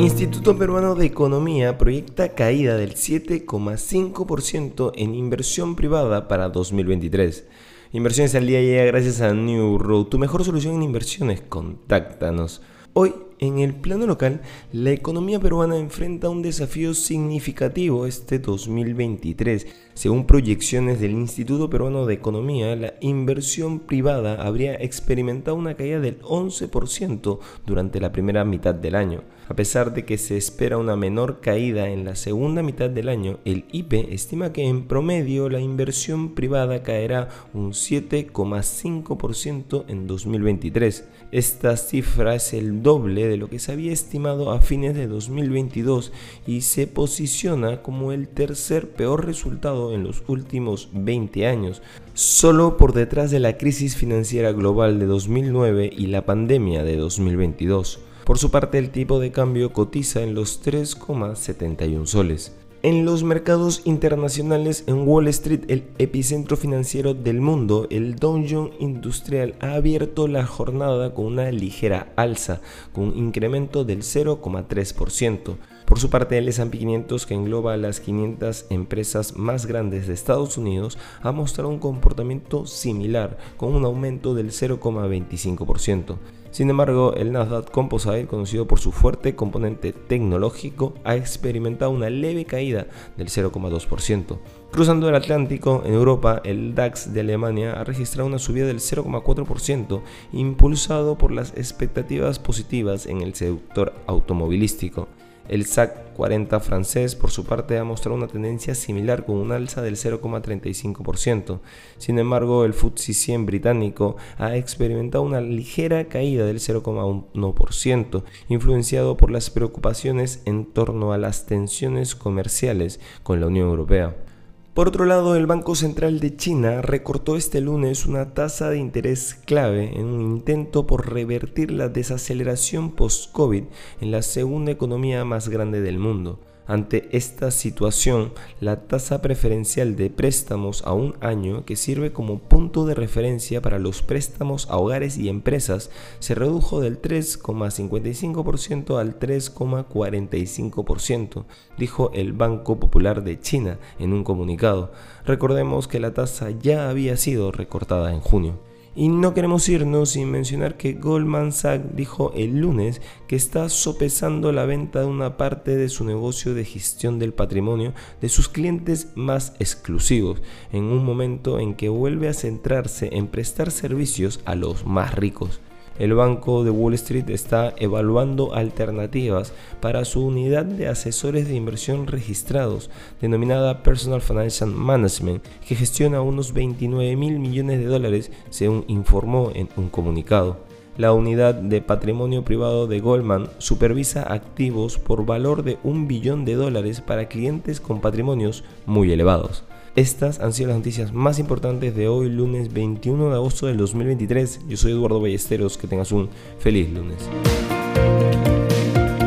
Instituto Peruano de Economía proyecta caída del 7,5% en inversión privada para 2023. Inversiones al día llega gracias a New Road, tu mejor solución en inversiones. Contáctanos. Hoy, en el plano local, la economía peruana enfrenta un desafío significativo este 2023. Según proyecciones del Instituto Peruano de Economía, la inversión privada habría experimentado una caída del 11% durante la primera mitad del año. A pesar de que se espera una menor caída en la segunda mitad del año, el IPE estima que en promedio la inversión privada caerá un 7,5% en 2023. Esta cifra es el doble de lo que se había estimado a fines de 2022 y se posiciona como el tercer peor resultado en los últimos 20 años, solo por detrás de la crisis financiera global de 2009 y la pandemia de 2022. Por su parte, el tipo de cambio cotiza en los 3,71 soles. En los mercados internacionales, en Wall Street, el epicentro financiero del mundo, el Dow Jones Industrial ha abierto la jornada con una ligera alza, con un incremento del 0,3%. Por su parte, el S&P 500, que engloba las 500 empresas más grandes de Estados Unidos, ha mostrado un comportamiento similar, con un aumento del 0,25%. Sin embargo, el Nasdaq Composite, conocido por su fuerte componente tecnológico, ha experimentado una leve caída del 0,2%. Cruzando el Atlántico, en Europa, el DAX de Alemania ha registrado una subida del 0,4%, impulsado por las expectativas positivas en el sector automovilístico. El SAC 40 francés, por su parte, ha mostrado una tendencia similar con un alza del 0,35%. Sin embargo, el FTSE 100 británico ha experimentado una ligera caída del 0,1%, influenciado por las preocupaciones en torno a las tensiones comerciales con la Unión Europea. Por otro lado, el Banco Central de China recortó este lunes una tasa de interés clave en un intento por revertir la desaceleración post-COVID en la segunda economía más grande del mundo. Ante esta situación, la tasa preferencial de préstamos a un año, que sirve como punto de referencia para los préstamos a hogares y empresas, se redujo del 3,55% al 3,45%, dijo el Banco Popular de China en un comunicado. Recordemos que la tasa ya había sido recortada en junio. Y no queremos irnos sin mencionar que Goldman Sachs dijo el lunes que está sopesando la venta de una parte de su negocio de gestión del patrimonio de sus clientes más exclusivos, en un momento en que vuelve a centrarse en prestar servicios a los más ricos el Banco de Wall Street está evaluando alternativas para su unidad de asesores de inversión registrados, denominada Personal Financial Management, que gestiona unos 29 mil millones de dólares, según informó en un comunicado. La unidad de patrimonio privado de Goldman supervisa activos por valor de un billón de dólares para clientes con patrimonios muy elevados. Estas han sido las noticias más importantes de hoy, lunes 21 de agosto del 2023. Yo soy Eduardo Ballesteros, que tengas un feliz lunes.